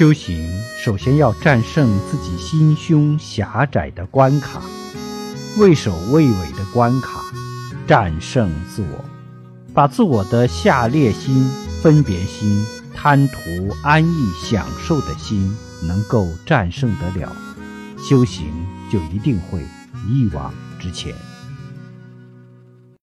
修行首先要战胜自己心胸狭窄的关卡畏首畏尾的关卡战胜自我把自我的下劣心分别心贪图安逸享受的心能够战胜得了修行就一定会一往直前。